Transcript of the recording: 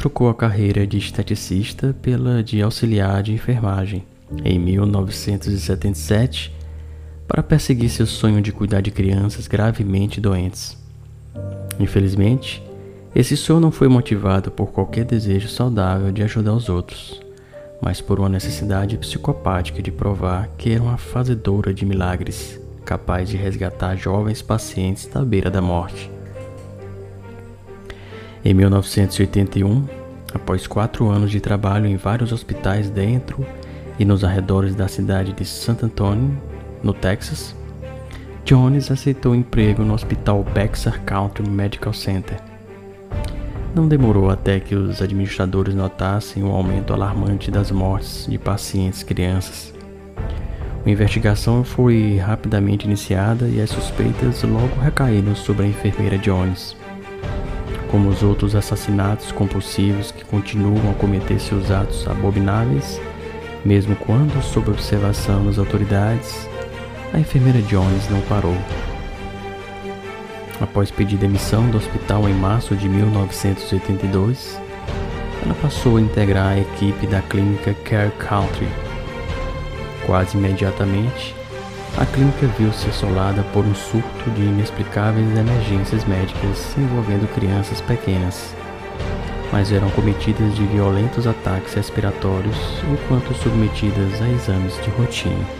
trocou a carreira de esteticista pela de auxiliar de enfermagem em 1977 para perseguir seu sonho de cuidar de crianças gravemente doentes. Infelizmente, esse sonho não foi motivado por qualquer desejo saudável de ajudar os outros, mas por uma necessidade psicopática de provar que era uma fazedora de milagres, capaz de resgatar jovens pacientes da beira da morte. Em 1981, após quatro anos de trabalho em vários hospitais dentro e nos arredores da cidade de San Antonio, no Texas, Jones aceitou emprego no Hospital Bexar County Medical Center. Não demorou até que os administradores notassem o aumento alarmante das mortes de pacientes crianças. A investigação foi rapidamente iniciada e as suspeitas logo recaíram sobre a enfermeira Jones. Como os outros assassinatos compulsivos que continuam a cometer seus atos abomináveis, mesmo quando sob observação das autoridades, a enfermeira Jones não parou. Após pedir demissão do hospital em março de 1982, ela passou a integrar a equipe da clínica Care Country. Quase imediatamente, a clínica viu-se assolada por um surto de inexplicáveis emergências médicas envolvendo crianças pequenas, mas eram cometidas de violentos ataques respiratórios enquanto submetidas a exames de rotina.